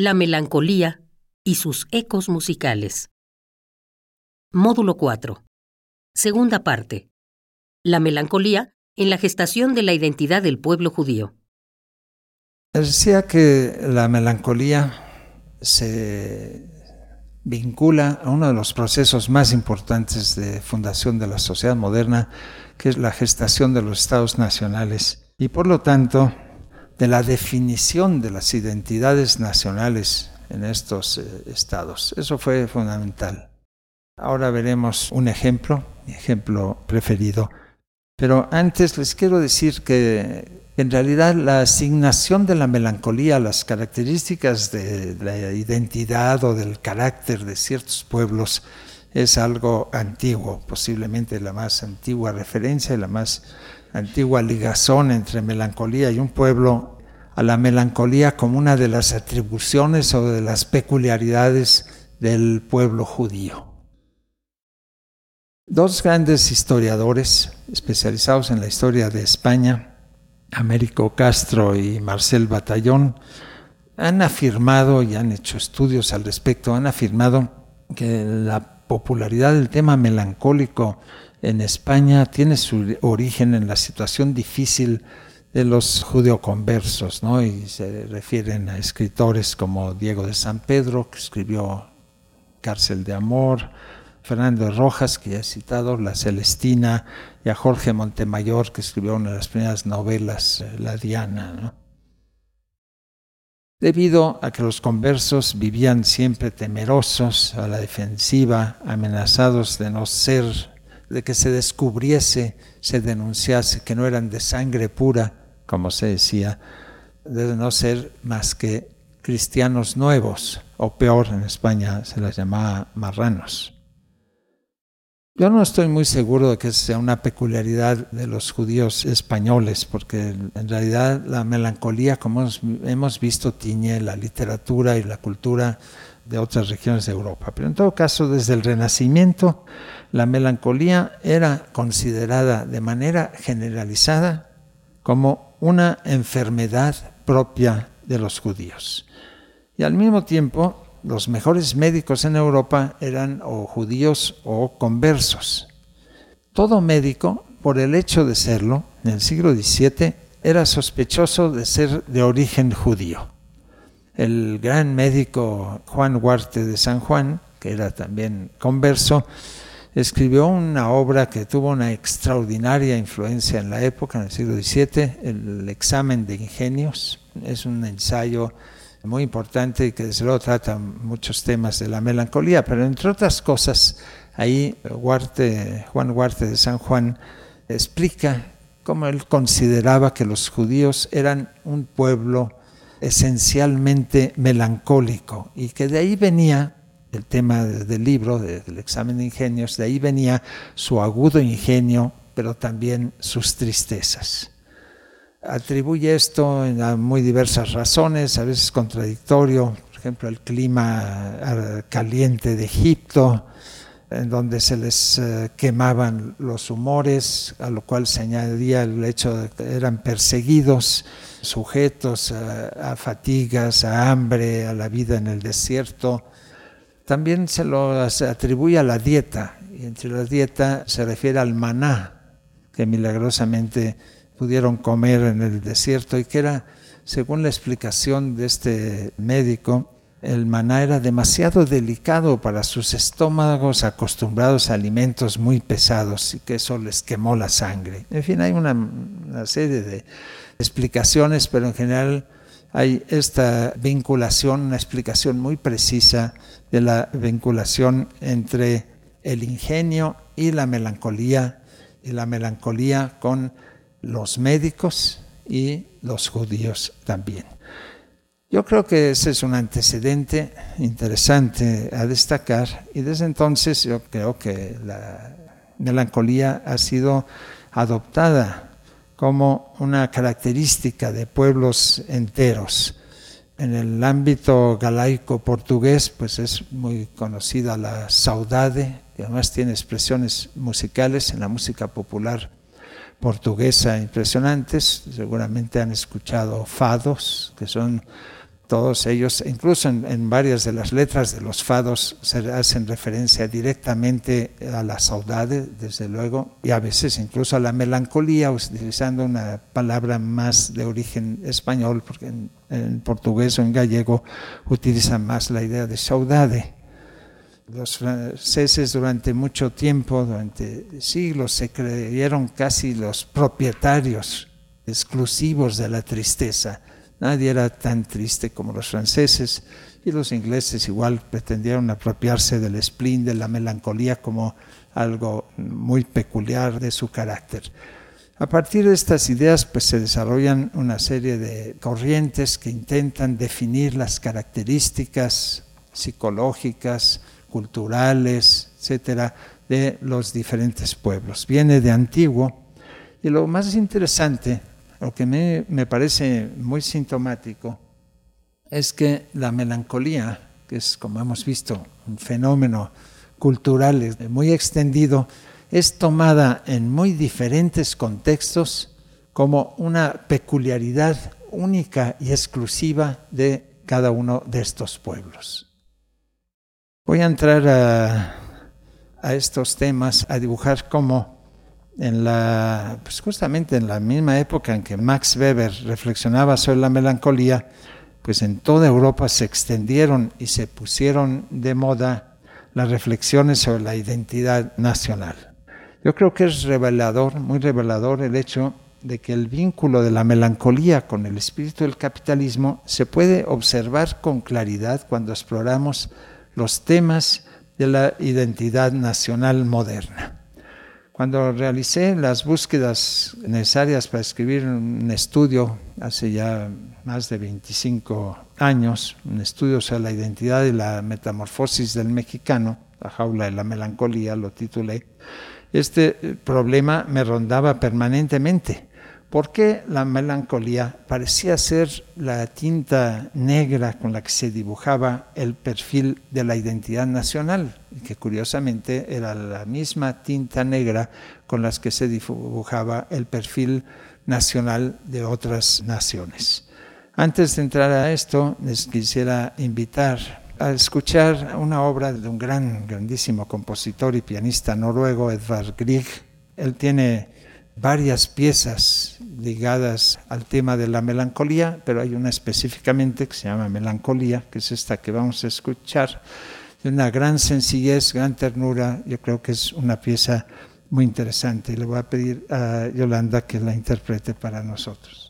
La melancolía y sus ecos musicales. Módulo 4. Segunda parte. La melancolía en la gestación de la identidad del pueblo judío. Decía que la melancolía se vincula a uno de los procesos más importantes de fundación de la sociedad moderna, que es la gestación de los estados nacionales, y por lo tanto de la definición de las identidades nacionales en estos eh, estados. Eso fue fundamental. Ahora veremos un ejemplo, mi ejemplo preferido. Pero antes les quiero decir que en realidad la asignación de la melancolía a las características de la identidad o del carácter de ciertos pueblos es algo antiguo, posiblemente la más antigua referencia y la más antigua ligazón entre melancolía y un pueblo, a la melancolía como una de las atribuciones o de las peculiaridades del pueblo judío. Dos grandes historiadores especializados en la historia de España, Américo Castro y Marcel Batallón han afirmado y han hecho estudios al respecto, han afirmado que la popularidad del tema melancólico en España tiene su origen en la situación difícil de los judeoconversos, ¿no? y se refieren a escritores como Diego de San Pedro, que escribió Cárcel de Amor, Fernando Rojas, que ya he citado, La Celestina, y a Jorge Montemayor, que escribió una de las primeras novelas, eh, La Diana. Debido a que los conversos vivían siempre temerosos, a la defensiva, amenazados de no ser, de que se descubriese, se denunciase que no eran de sangre pura, como se decía, de no ser más que cristianos nuevos, o peor en España se las llamaba marranos. Yo no estoy muy seguro de que sea una peculiaridad de los judíos españoles, porque en realidad la melancolía, como hemos visto, tiñe la literatura y la cultura de otras regiones de Europa. Pero en todo caso, desde el Renacimiento, la melancolía era considerada de manera generalizada como una enfermedad propia de los judíos. Y al mismo tiempo, los mejores médicos en Europa eran o judíos o conversos. Todo médico, por el hecho de serlo, en el siglo XVII, era sospechoso de ser de origen judío. El gran médico Juan Huarte de San Juan, que era también converso, escribió una obra que tuvo una extraordinaria influencia en la época, en el siglo XVII, el examen de ingenios. Es un ensayo muy importante y que desde luego trata muchos temas de la melancolía, pero entre otras cosas, ahí Juan Huarte de San Juan explica cómo él consideraba que los judíos eran un pueblo esencialmente melancólico y que de ahí venía el tema del libro, del examen de ingenios, de ahí venía su agudo ingenio, pero también sus tristezas atribuye esto a muy diversas razones, a veces contradictorio, por ejemplo, el clima eh, caliente de Egipto, en donde se les eh, quemaban los humores, a lo cual se añadía el hecho de que eran perseguidos, sujetos a, a fatigas, a hambre, a la vida en el desierto. También se lo atribuye a la dieta, y entre la dieta se refiere al maná, que milagrosamente pudieron comer en el desierto y que era, según la explicación de este médico, el maná era demasiado delicado para sus estómagos acostumbrados a alimentos muy pesados y que eso les quemó la sangre. En fin, hay una, una serie de explicaciones, pero en general hay esta vinculación, una explicación muy precisa de la vinculación entre el ingenio y la melancolía, y la melancolía con los médicos y los judíos también. Yo creo que ese es un antecedente interesante a destacar y desde entonces yo creo que la melancolía ha sido adoptada como una característica de pueblos enteros. En el ámbito galaico portugués, pues es muy conocida la saudade, que además tiene expresiones musicales en la música popular portuguesa impresionantes. Seguramente han escuchado fados, que son todos ellos, incluso en, varias de las letras de los fados se hacen referencia directamente a la saudade, desde luego, y a veces incluso a la melancolía, utilizando una palabra más de origen español, porque en, en portugués o en gallego utilizan más la idea de saudade. Los franceses durante mucho tiempo, durante siglos, se creyeron casi los propietarios exclusivos de la tristeza Nadie era tan triste como los franceses y los ingleses igual pretendieron apropiarse del spleen, de la melancolía como algo muy peculiar de su carácter. A partir de estas ideas pues se desarrollan una serie de corrientes que intentan definir las características psicológicas, culturales, etcétera, de los diferentes pueblos. Viene de antiguo y lo más interesante lo que me, me parece muy sintomático es que la melancolía, que es, como hemos visto, un fenómeno cultural muy extendido, es tomada en muy diferentes contextos como una peculiaridad única y exclusiva de cada uno de estos pueblos. Voy a entrar a, a estos temas, a dibujar cómo en la, pues justamente en la misma época en que Max Weber reflexionaba sobre la melancolía, pues en toda Europa se extendieron y se pusieron de moda las reflexiones sobre la identidad nacional. Yo creo que es revelador, muy revelador el hecho de que el vínculo de la melancolía con el espíritu del capitalismo se puede observar con claridad cuando exploramos los temas de la identidad nacional moderna. Cuando realicé las búsquedas necesarias para escribir un estudio hace ya más de 25 años, un estudio sobre la identidad y la metamorfosis del mexicano, la jaula de la melancolía, lo titulé, este problema me rondaba permanentemente. ¿Por qué la melancolía parecía ser la tinta negra con la que se dibujaba el perfil de la identidad nacional? Que curiosamente era la misma tinta negra con la que se dibujaba el perfil nacional de otras naciones. Antes de entrar a esto, les quisiera invitar a escuchar una obra de un gran, grandísimo compositor y pianista noruego, Edvard Grieg. Él tiene varias piezas ligadas al tema de la melancolía, pero hay una específicamente que se llama Melancolía, que es esta que vamos a escuchar, de una gran sencillez, gran ternura, yo creo que es una pieza muy interesante y le voy a pedir a Yolanda que la interprete para nosotros.